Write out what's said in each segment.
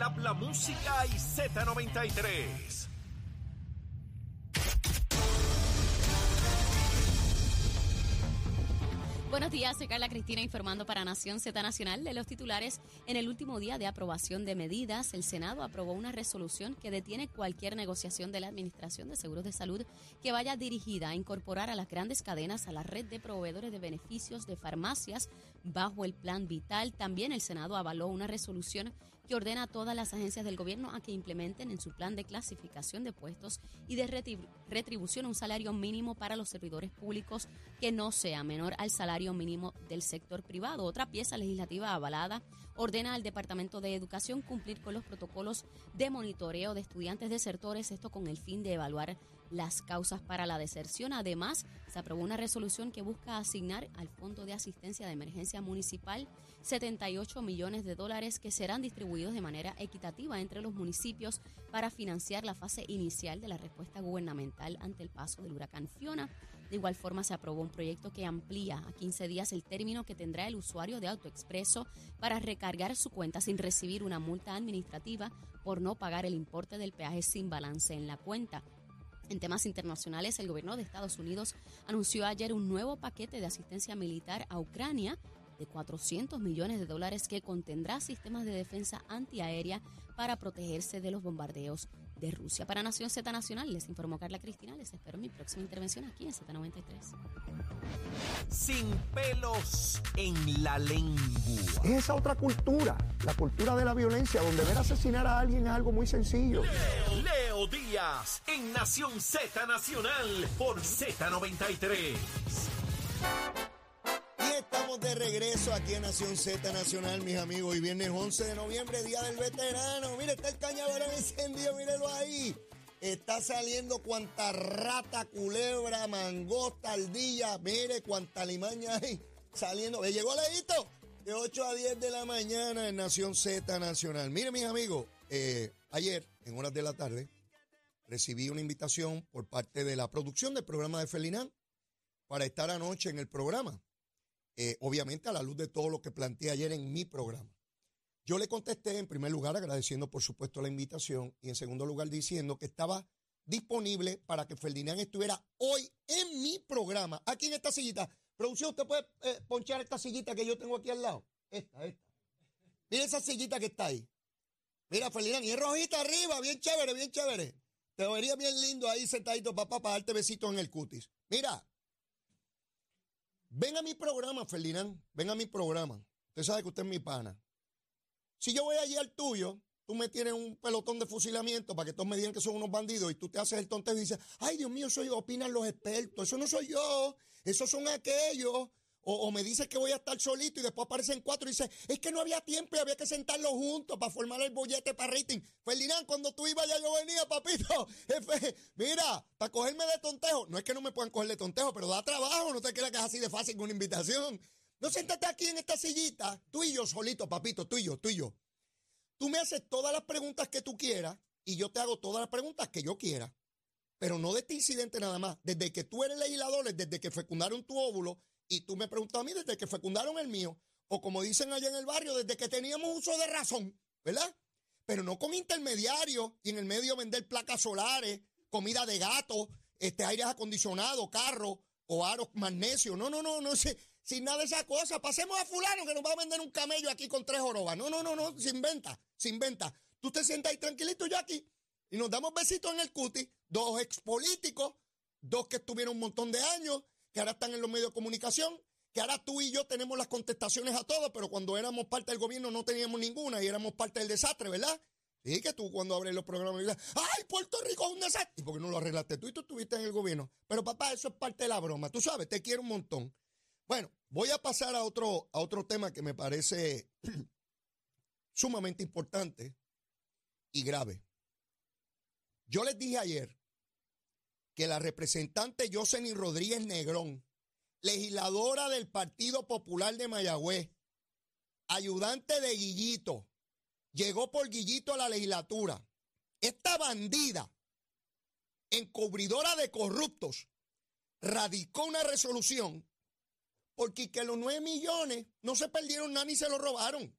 el habla música y Z93. Buenos días, soy Carla Cristina informando para Nación Z Nacional de los titulares. En el último día de aprobación de medidas, el Senado aprobó una resolución que detiene cualquier negociación de la Administración de Seguros de Salud que vaya dirigida a incorporar a las grandes cadenas a la red de proveedores de beneficios de farmacias bajo el Plan Vital. También el Senado avaló una resolución que ordena a todas las agencias del gobierno a que implementen en su plan de clasificación de puestos y de retribución un salario mínimo para los servidores públicos que no sea menor al salario mínimo del sector privado. Otra pieza legislativa avalada ordena al Departamento de Educación cumplir con los protocolos de monitoreo de estudiantes desertores, esto con el fin de evaluar las causas para la deserción. Además, se aprobó una resolución que busca asignar al Fondo de Asistencia de Emergencia Municipal 78 millones de dólares que serán distribuidos de manera equitativa entre los municipios para financiar la fase inicial de la respuesta gubernamental ante el paso del huracán Fiona. De igual forma, se aprobó un proyecto que amplía a 15 días el término que tendrá el usuario de AutoExpreso para recargar su cuenta sin recibir una multa administrativa por no pagar el importe del peaje sin balance en la cuenta. En temas internacionales, el gobierno de Estados Unidos anunció ayer un nuevo paquete de asistencia militar a Ucrania de 400 millones de dólares que contendrá sistemas de defensa antiaérea para protegerse de los bombardeos de Rusia. Para Nación Z Nacional, les informó Carla Cristina. Les espero en mi próxima intervención aquí en Z93. Sin pelos en la lengua. Es esa otra cultura, la cultura de la violencia, donde ver asesinar a alguien es algo muy sencillo. Leo, Leo Díaz en Nación Z Nacional por Z93. Y estamos de regreso aquí en Nación Z Nacional, mis amigos. Y viernes 11 de noviembre, Día del Veterano. Mire, está el cañaveral encendido, mírelo ahí. Está saliendo cuanta rata, culebra, mangosta, ardilla. Mire cuánta limaña hay saliendo. ¿Me llegó Leito? De 8 a 10 de la mañana en Nación Z Nacional. Mire, mis amigos, eh, ayer, en horas de la tarde, recibí una invitación por parte de la producción del programa de Felinán para estar anoche en el programa. Eh, obviamente a la luz de todo lo que planteé ayer en mi programa. Yo le contesté en primer lugar agradeciendo por supuesto la invitación y en segundo lugar diciendo que estaba disponible para que Ferdinand estuviera hoy en mi programa, aquí en esta sillita. Producción, ¿usted puede eh, ponchar esta sillita que yo tengo aquí al lado? Esta, esta. Mira esa sillita que está ahí. Mira, Ferdinand, y es rojita arriba, bien chévere, bien chévere. Te vería bien lindo ahí sentadito, papá, para darte besitos en el cutis. Mira, Ven a mi programa, Ferdinand. Ven a mi programa. Usted sabe que usted es mi pana. Si yo voy allí al tuyo, tú me tienes un pelotón de fusilamiento para que todos me digan que son unos bandidos y tú te haces el tonto y dices, ay Dios mío, soy, opinan los expertos. Eso no soy yo. Esos son aquellos. O, me dices que voy a estar solito y después aparecen cuatro y dice, es que no había tiempo y había que sentarlos juntos para formar el bollete para rating. Ferdinand, cuando tú ibas ya yo venía, papito. Jefe, mira, para cogerme de tontejo. No es que no me puedan coger de tontejo, pero da trabajo, no te creas que es así de fácil con una invitación. No siéntate aquí en esta sillita, tú y yo solito, papito, tú y yo, tú y yo. Tú me haces todas las preguntas que tú quieras y yo te hago todas las preguntas que yo quiera. Pero no de este incidente nada más. Desde que tú eres legislador, desde que fecundaron tu óvulo, y tú me preguntas a mí desde que fecundaron el mío, o como dicen allá en el barrio, desde que teníamos uso de razón, ¿verdad? Pero no con intermediarios y en el medio vender placas solares, comida de gato, este, aires acondicionados, carros o aros magnesio. No, no, no, no, sé, sin nada de esa cosa. Pasemos a fulano que nos va a vender un camello aquí con tres jorobas. No, no, no, no, sin venta, sin venta. Tú te sientas ahí tranquilito aquí y nos damos besitos en el cuti. Dos expolíticos, dos que estuvieron un montón de años, que ahora están en los medios de comunicación, que ahora tú y yo tenemos las contestaciones a todo, pero cuando éramos parte del gobierno no teníamos ninguna y éramos parte del desastre, ¿verdad? Sí, que tú cuando abres los programas dices, ¡ay, Puerto Rico es un desastre! ¿Y por qué no lo arreglaste tú y tú estuviste en el gobierno? Pero papá, eso es parte de la broma. Tú sabes, te quiero un montón. Bueno, voy a pasar a otro, a otro tema que me parece sumamente importante y grave. Yo les dije ayer que la representante Yoseni Rodríguez Negrón, legisladora del Partido Popular de Mayagüez, ayudante de Guillito, llegó por Guillito a la legislatura. Esta bandida, encubridora de corruptos, radicó una resolución porque que los nueve millones no se perdieron nada ni se lo robaron.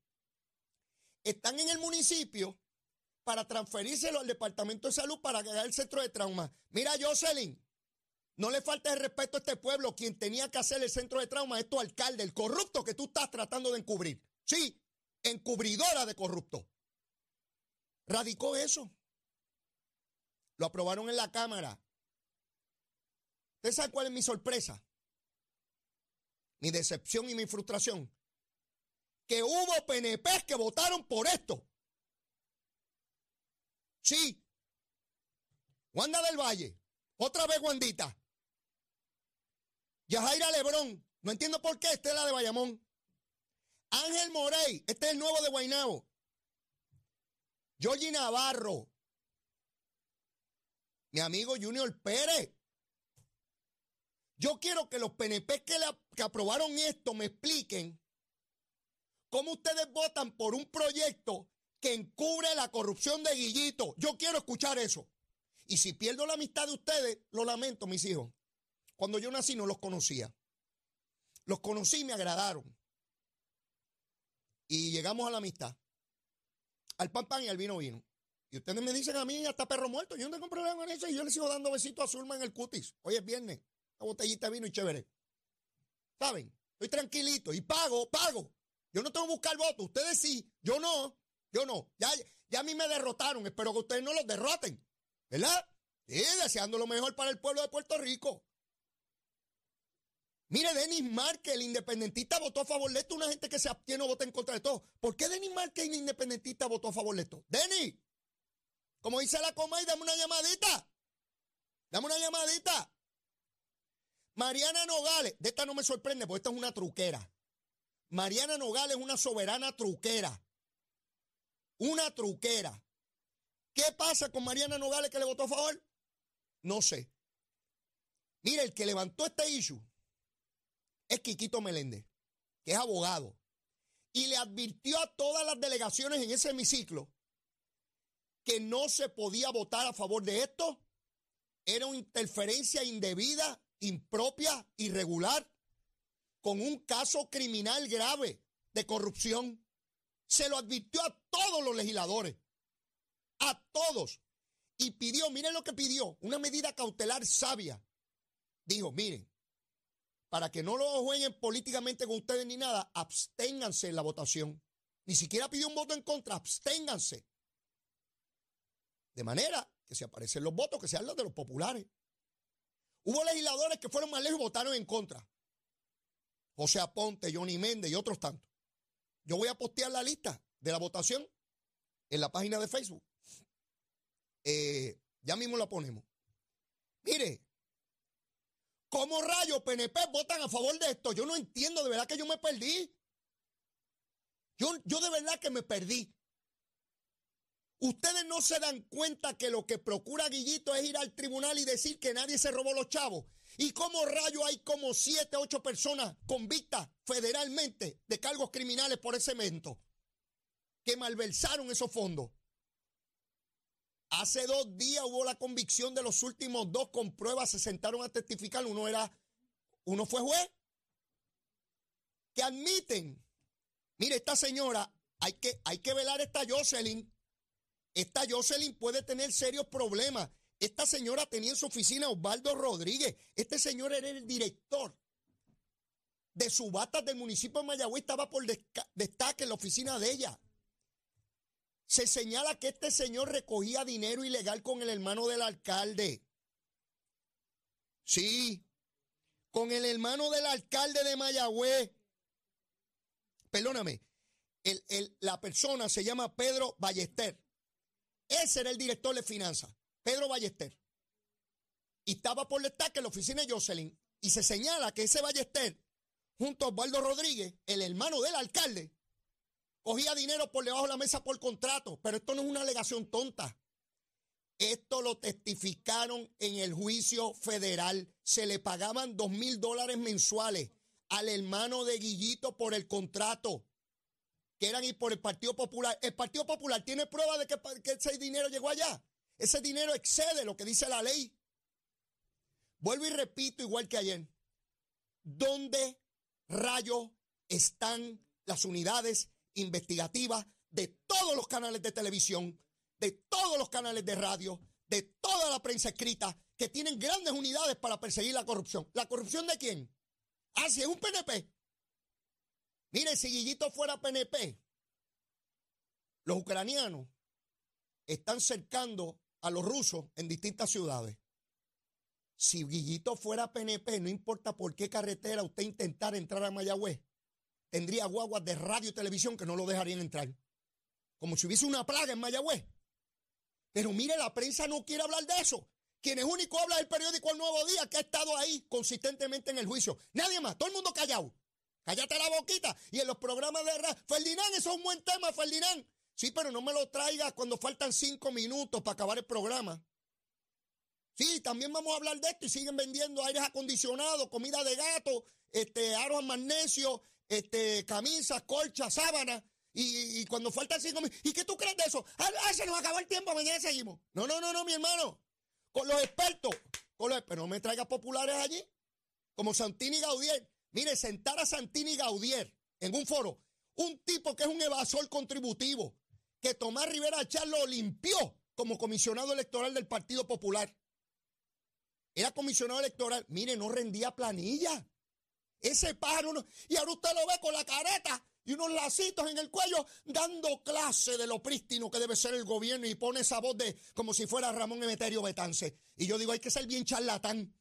Están en el municipio para transferírselo al Departamento de Salud para crear el centro de trauma. Mira, Jocelyn, no le falta el respeto a este pueblo. Quien tenía que hacer el centro de trauma es tu alcalde, el corrupto que tú estás tratando de encubrir. Sí, encubridora de corrupto. Radicó eso. Lo aprobaron en la Cámara. ¿Usted sabe cuál es mi sorpresa? Mi decepción y mi frustración. Que hubo PNP que votaron por esto. Sí. Wanda del Valle. Otra vez Wandita. Yajaira Lebrón. No entiendo por qué. Esta es la de Bayamón. Ángel Morey. Este es el nuevo de Guaynabo. Georgie Navarro. Mi amigo Junior Pérez. Yo quiero que los PNP que, que aprobaron esto me expliquen cómo ustedes votan por un proyecto que encubre la corrupción de Guillito. Yo quiero escuchar eso. Y si pierdo la amistad de ustedes, lo lamento, mis hijos. Cuando yo nací no los conocía. Los conocí y me agradaron. Y llegamos a la amistad. Al pan pan y al vino vino. Y ustedes me dicen a mí hasta perro muerto. Yo no tengo problema con eso. Y yo le sigo dando besitos a Zulma en el cutis. Hoy es viernes. Una botellita de vino y chévere. ¿Saben? Estoy tranquilito y pago, pago. Yo no tengo que buscar votos. Ustedes sí. Yo no. Yo no. Ya, ya a mí me derrotaron. Espero que ustedes no los derroten. ¿Verdad? Sí, deseando lo mejor para el pueblo de Puerto Rico. Mire, Denis Márquez, el independentista, votó a favor de esto. Una gente que se abstiene o vota en contra de todo. ¿Por qué Denis Márquez, el independentista, votó a favor de esto? Denis, como dice la coma y dame una llamadita. Dame una llamadita. Mariana Nogales, de esta no me sorprende porque esta es una truquera. Mariana Nogales es una soberana truquera. Una truquera. ¿Qué pasa con Mariana Nogales que le votó a favor? No sé. Mire, el que levantó este issue es Quiquito Meléndez, que es abogado. Y le advirtió a todas las delegaciones en ese hemiciclo que no se podía votar a favor de esto. Era una interferencia indebida, impropia, irregular, con un caso criminal grave de corrupción. Se lo advirtió a todos los legisladores a todos. Y pidió, miren lo que pidió, una medida cautelar sabia. Dijo, miren, para que no lo jueguen políticamente con ustedes ni nada, absténganse en la votación. Ni siquiera pidió un voto en contra, absténganse. De manera que si aparecen los votos, que sean los de los populares. Hubo legisladores que fueron más lejos y votaron en contra. José Aponte, Johnny Méndez y otros tantos. Yo voy a postear la lista de la votación en la página de Facebook. Eh, ya mismo la ponemos. Mire, ¿cómo rayos PNP votan a favor de esto? Yo no entiendo, de verdad que yo me perdí. Yo, yo de verdad que me perdí. Ustedes no se dan cuenta que lo que procura Guillito es ir al tribunal y decir que nadie se robó los chavos. ¿Y cómo rayo hay como siete, ocho personas convictas federalmente de cargos criminales por ese evento? Que malversaron esos fondos. Hace dos días hubo la convicción de los últimos dos con pruebas, se sentaron a testificar. Uno era, uno fue juez. Que admiten, mire, esta señora, hay que, hay que velar esta Jocelyn. Esta Jocelyn puede tener serios problemas. Esta señora tenía en su oficina Osvaldo Rodríguez. Este señor era el director de subatas del municipio de Mayagüez. Estaba por destaque en la oficina de ella. Se señala que este señor recogía dinero ilegal con el hermano del alcalde. Sí, con el hermano del alcalde de Mayagüez. Perdóname, la persona se llama Pedro Ballester. Ese era el director de finanzas, Pedro Ballester. Y estaba por destaque en la oficina de Jocelyn. Y se señala que ese Ballester, junto a Osvaldo Rodríguez, el hermano del alcalde, Cogía dinero por debajo de la mesa por contrato, pero esto no es una alegación tonta. Esto lo testificaron en el juicio federal. Se le pagaban dos mil dólares mensuales al hermano de Guillito por el contrato, que eran y por el Partido Popular. El Partido Popular tiene prueba de que, que ese dinero llegó allá. Ese dinero excede lo que dice la ley. Vuelvo y repito, igual que ayer. ¿Dónde rayos están las unidades investigativa de todos los canales de televisión, de todos los canales de radio, de toda la prensa escrita, que tienen grandes unidades para perseguir la corrupción. ¿La corrupción de quién? Ah, si es un PNP. Mire, si Guillito fuera PNP, los ucranianos están cercando a los rusos en distintas ciudades. Si Guillito fuera PNP, no importa por qué carretera usted intentara entrar a Mayagüez, tendría guaguas de radio y televisión que no lo dejarían entrar. Como si hubiese una plaga en Mayagüez. Pero mire, la prensa no quiere hablar de eso. Quien es único habla del periódico El Nuevo Día, que ha estado ahí consistentemente en el juicio. Nadie más, todo el mundo callado. Cállate la boquita. Y en los programas de radio, Ferdinand, eso es un buen tema, Ferdinand. Sí, pero no me lo traigas cuando faltan cinco minutos para acabar el programa. Sí, también vamos a hablar de esto y siguen vendiendo aires acondicionados, comida de gato, este, aros magnesio, este, camisas, colchas, sábanas. Y, cuando faltan cinco minutos, ¿y qué tú crees de eso? Ah, se nos acabó el tiempo, mañana seguimos. No, no, no, no, mi hermano. Con los expertos, con los, pero no me traigas populares allí, como Santini Gaudier. Mire, sentar a Santini Gaudier en un foro, un tipo que es un evasor contributivo, que Tomás Rivera Char lo limpió como comisionado electoral del Partido Popular. Era comisionado electoral. Mire, no rendía planilla. Ese pájaro. y ahora usted lo ve con la careta y unos lacitos en el cuello dando clase de lo prístino que debe ser el gobierno y pone esa voz de como si fuera Ramón Emeterio Betance. Y yo digo, hay que ser bien charlatán.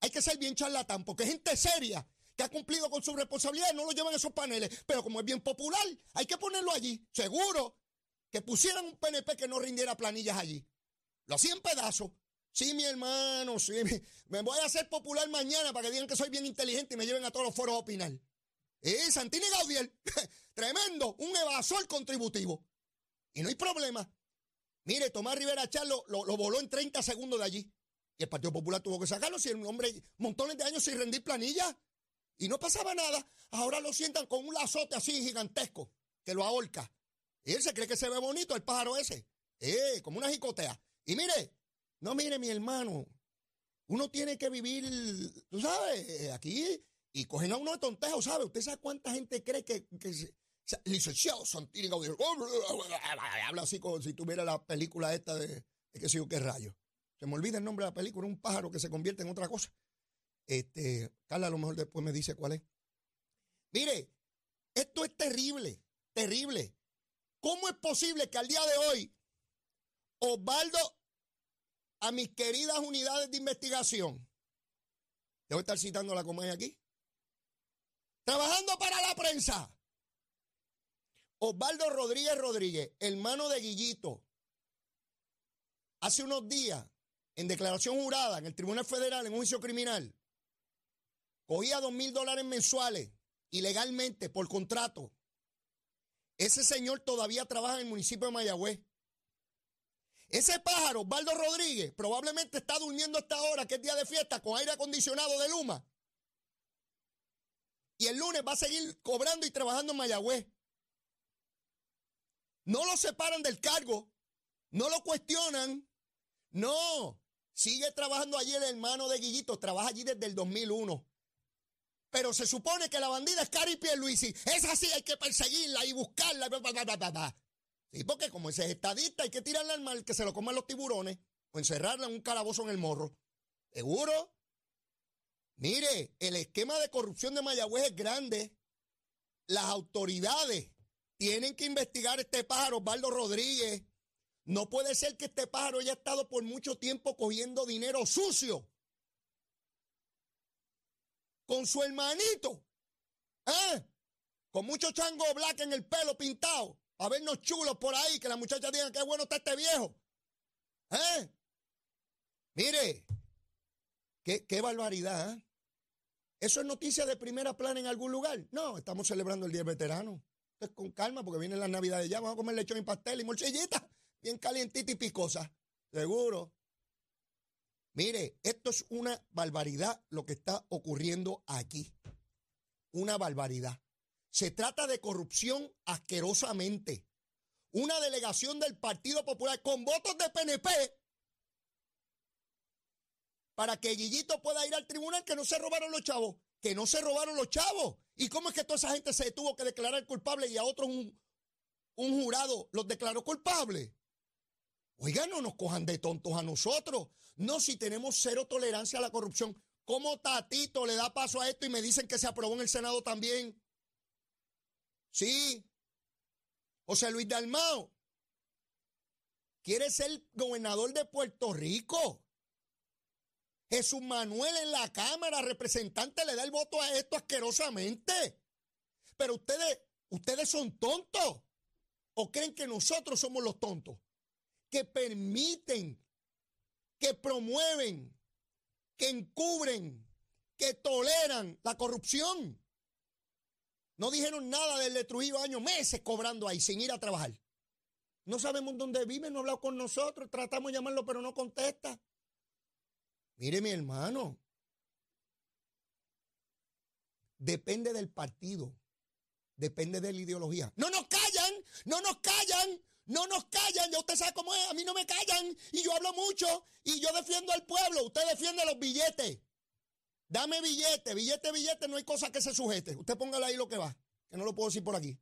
Hay que ser bien charlatán porque gente seria que ha cumplido con su responsabilidad no lo llevan esos paneles. Pero como es bien popular, hay que ponerlo allí. Seguro que pusieran un PNP que no rindiera planillas allí. Lo hacían pedazos. Sí, mi hermano, sí. Me voy a hacer popular mañana para que digan que soy bien inteligente y me lleven a todos los foros a opinar. Eh, Santini Gaudiel, tremendo, un evasor contributivo. Y no hay problema. Mire, Tomás Rivera Charlo lo, lo, voló en 30 segundos de allí. Y el Partido Popular tuvo que sacarlo. Si el hombre, montones de años sin rendir planilla. Y no pasaba nada. Ahora lo sientan con un lazote así gigantesco que lo ahorca. Y él se cree que se ve bonito el pájaro ese. Eh, como una jicotea. Y mire, no mire mi hermano. Uno tiene que vivir, tú sabes, eh, aquí y cogen a uno de tontejo, ¿sabe? ¿Usted sabe cuánta gente cree que, que licenciado Santini habla así como si tuviera la película esta de, de que sé yo qué rayo. Se me olvida el nombre de la película, un pájaro que se convierte en otra cosa. Este, Carla a lo mejor después me dice cuál es. Mire, esto es terrible, terrible. ¿Cómo es posible que al día de hoy Osvaldo, a mis queridas unidades de investigación, debo estar citando la comedia aquí, trabajando para la prensa, Osvaldo Rodríguez Rodríguez, hermano de Guillito, hace unos días, en declaración jurada en el Tribunal Federal, en un juicio criminal, cogía dos mil dólares mensuales ilegalmente por contrato ese señor todavía trabaja en el municipio de Mayagüez. Ese pájaro, Osvaldo Rodríguez, probablemente está durmiendo esta hora, que es día de fiesta, con aire acondicionado de Luma. Y el lunes va a seguir cobrando y trabajando en Mayagüez. No lo separan del cargo, no lo cuestionan. No, sigue trabajando allí el hermano de Guillito, trabaja allí desde el 2001. Pero se supone que la bandida es Cari Luisi. Es así, hay que perseguirla y buscarla. sí, porque como ese es estadista, hay que tirarla al mar, que se lo coman los tiburones, o encerrarla en un calabozo en el morro. ¿Seguro? Mire, el esquema de corrupción de Mayagüez es grande. Las autoridades tienen que investigar este pájaro, Osvaldo Rodríguez. No puede ser que este pájaro haya estado por mucho tiempo cogiendo dinero sucio con su hermanito, ¿eh? Con mucho chango black en el pelo pintado, a vernos chulos por ahí, que la muchacha diga qué bueno está este viejo. ¿Eh? Mire, qué, qué barbaridad, ¿eh? ¿Eso es noticia de primera plana en algún lugar? No, estamos celebrando el Día Veterano. Entonces, con calma, porque vienen las navidades ya. Vamos a comer lechón y pastel y morcillita. Bien calientita y picosa. Seguro. Mire, esto es una barbaridad lo que está ocurriendo aquí. Una barbaridad. Se trata de corrupción asquerosamente. Una delegación del Partido Popular con votos de PNP para que Guillito pueda ir al tribunal que no se robaron los chavos. Que no se robaron los chavos. ¿Y cómo es que toda esa gente se tuvo que declarar culpable y a otros un, jurado los declaró culpables? Oiga, no nos cojan de tontos a nosotros. No, si tenemos cero tolerancia a la corrupción. ¿Cómo Tatito le da paso a esto y me dicen que se aprobó en el Senado también? Sí. José Luis Dalmao quiere ser gobernador de Puerto Rico. Jesús Manuel en la Cámara, representante, le da el voto a esto asquerosamente. Pero ustedes, ustedes son tontos. ¿O creen que nosotros somos los tontos? Que permiten, que promueven, que encubren, que toleran la corrupción. No dijeron nada del de Trujillo años, meses cobrando ahí sin ir a trabajar. No sabemos dónde vive, no ha hablado con nosotros, tratamos de llamarlo, pero no contesta. Mire, mi hermano, depende del partido, depende de la ideología. No nos callan, no nos callan, no nos callan. Ya usted sabe cómo es, a mí no me callan y yo hablo mucho y yo defiendo al pueblo. Usted defiende los billetes. Dame billete, billete, billete, no hay cosa que se sujete. Usted póngale ahí lo que va, que no lo puedo decir por aquí.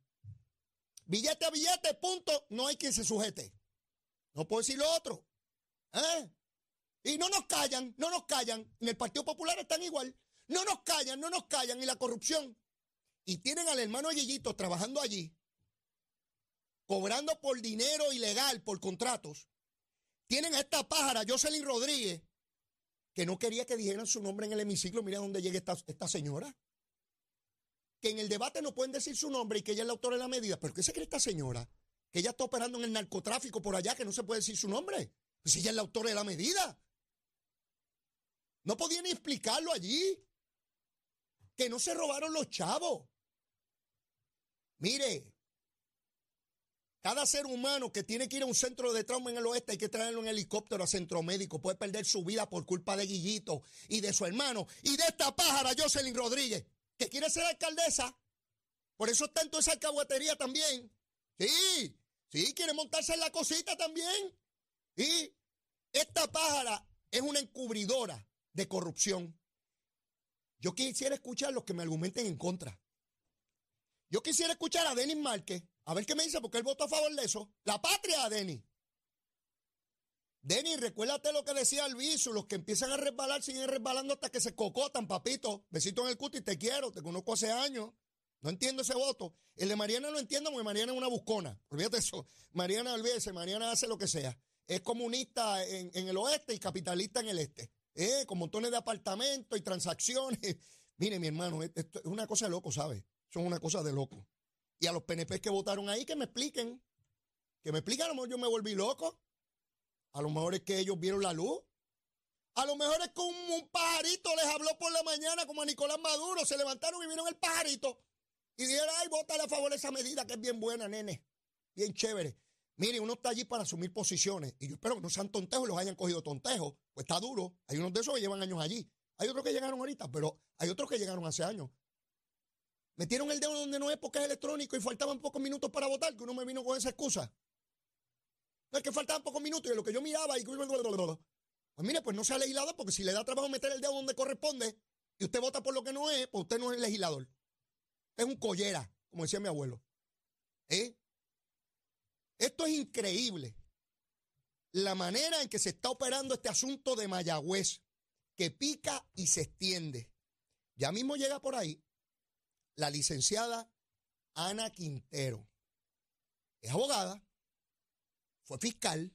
Billete a billete, punto, no hay quien se sujete. No puedo decir lo otro. ¿Eh? Y no nos callan, no nos callan. En el Partido Popular están igual. No nos callan, no nos callan. Y la corrupción. Y tienen al hermano Yeyito trabajando allí, cobrando por dinero ilegal, por contratos. Tienen a esta pájara, Jocelyn Rodríguez, que no quería que dijeran su nombre en el hemiciclo. Mira dónde llega esta, esta señora. Que en el debate no pueden decir su nombre y que ella es la autora de la medida. ¿Pero qué se cree esta señora? Que ella está operando en el narcotráfico por allá, que no se puede decir su nombre. Pues ella es la autora de la medida. No podían ni explicarlo allí. Que no se robaron los chavos. Mire, cada ser humano que tiene que ir a un centro de trauma en el oeste hay que traerlo en helicóptero a centro médico. Puede perder su vida por culpa de Guillito y de su hermano y de esta pájara Jocelyn Rodríguez, que quiere ser alcaldesa. Por eso está en toda esa alcahuetería también. Sí, sí, quiere montarse en la cosita también. Y esta pájara es una encubridora de corrupción. Yo quisiera escuchar los que me argumenten en contra. Yo quisiera escuchar a Denis Márquez a ver qué me dice, porque él votó a favor de eso. La patria, Denis. Denis, recuérdate lo que decía Alviso, los que empiezan a resbalar siguen resbalando hasta que se cocotan, papito. Besito en el cuti, te quiero, te conozco hace años. No entiendo ese voto. El de Mariana lo entiendo porque Mariana es una buscona. Olvídate eso. Mariana, olvídese, Mariana hace lo que sea. Es comunista en, el oeste y capitalista en el este. Eh, con montones de apartamentos y transacciones. Mire, mi hermano, esto es una cosa de loco, ¿sabes? Son una cosa de loco. Y a los PNP que votaron ahí, que me expliquen. Que me expliquen, a lo mejor yo me volví loco. A lo mejor es que ellos vieron la luz. A lo mejor es que un, pajarito les habló por la mañana como a Nicolás Maduro. Se levantaron y vieron el pajarito. Y dijeron, ay, votale a favor de esa medida que es bien buena, nene. Bien chévere. Mire, uno está allí para asumir posiciones. Y yo espero que no sean tontejos y los hayan cogido tontejos. Pues está duro. Hay unos de esos que llevan años allí. Hay otros que llegaron ahorita, pero hay otros que llegaron hace años. Metieron el dedo donde no es porque es electrónico y faltaban pocos minutos para votar, que uno me vino con esa excusa. Es que faltaban pocos minutos y lo que yo miraba y... Pues mire, pues no sea legislador porque si le da trabajo meter el dedo donde corresponde y usted vota por lo que no es, pues usted no es legislador. Es un collera, como decía mi abuelo. ¿Eh? Esto es increíble. La manera en que se está operando este asunto de Mayagüez, que pica y se extiende. Ya mismo llega por ahí la licenciada Ana Quintero. Es abogada, fue fiscal,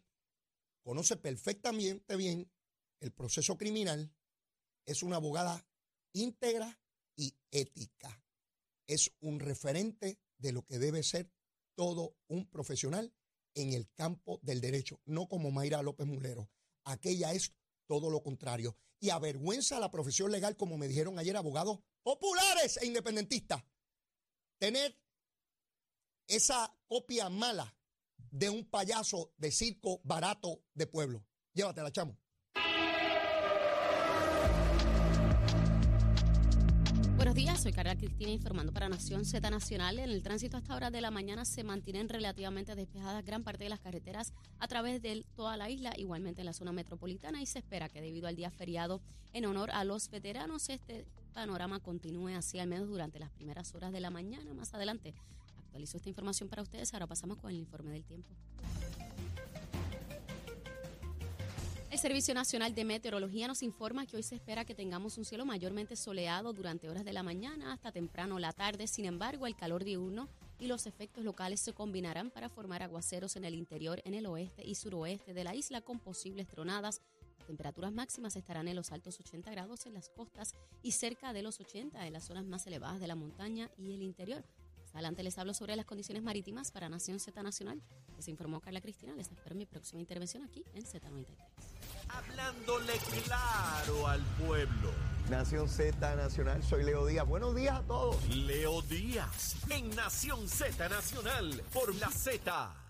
conoce perfectamente bien el proceso criminal, es una abogada íntegra y ética. Es un referente de lo que debe ser todo un profesional en el campo del derecho, no como Mayra López Mulero. Aquella es todo lo contrario. Y avergüenza a la profesión legal, como me dijeron ayer abogados populares e independentistas, tener esa copia mala de un payaso de circo barato de pueblo. Llévatela, chamo. Buenos días, soy Carla Cristina informando para Nación Z Nacional. En el tránsito a esta hora de la mañana se mantienen relativamente despejadas gran parte de las carreteras a través de toda la isla, igualmente en la zona metropolitana, y se espera que debido al día feriado en honor a los veteranos, este panorama continúe así al menos durante las primeras horas de la mañana. Más adelante actualizo esta información para ustedes. Ahora pasamos con el informe del tiempo. El Servicio Nacional de Meteorología nos informa que hoy se espera que tengamos un cielo mayormente soleado durante horas de la mañana hasta temprano la tarde. Sin embargo, el calor diurno y los efectos locales se combinarán para formar aguaceros en el interior, en el oeste y suroeste de la isla con posibles tronadas. Temperaturas máximas estarán en los altos 80 grados en las costas y cerca de los 80 en las zonas más elevadas de la montaña y el interior. Más adelante les hablo sobre las condiciones marítimas para Nación Z Nacional. Les informó Carla Cristina. Les espero mi próxima intervención aquí en Z93. Hablándole claro al pueblo. Nación Z Nacional, soy Leo Díaz. Buenos días a todos. Leo Díaz en Nación Z Nacional por la Z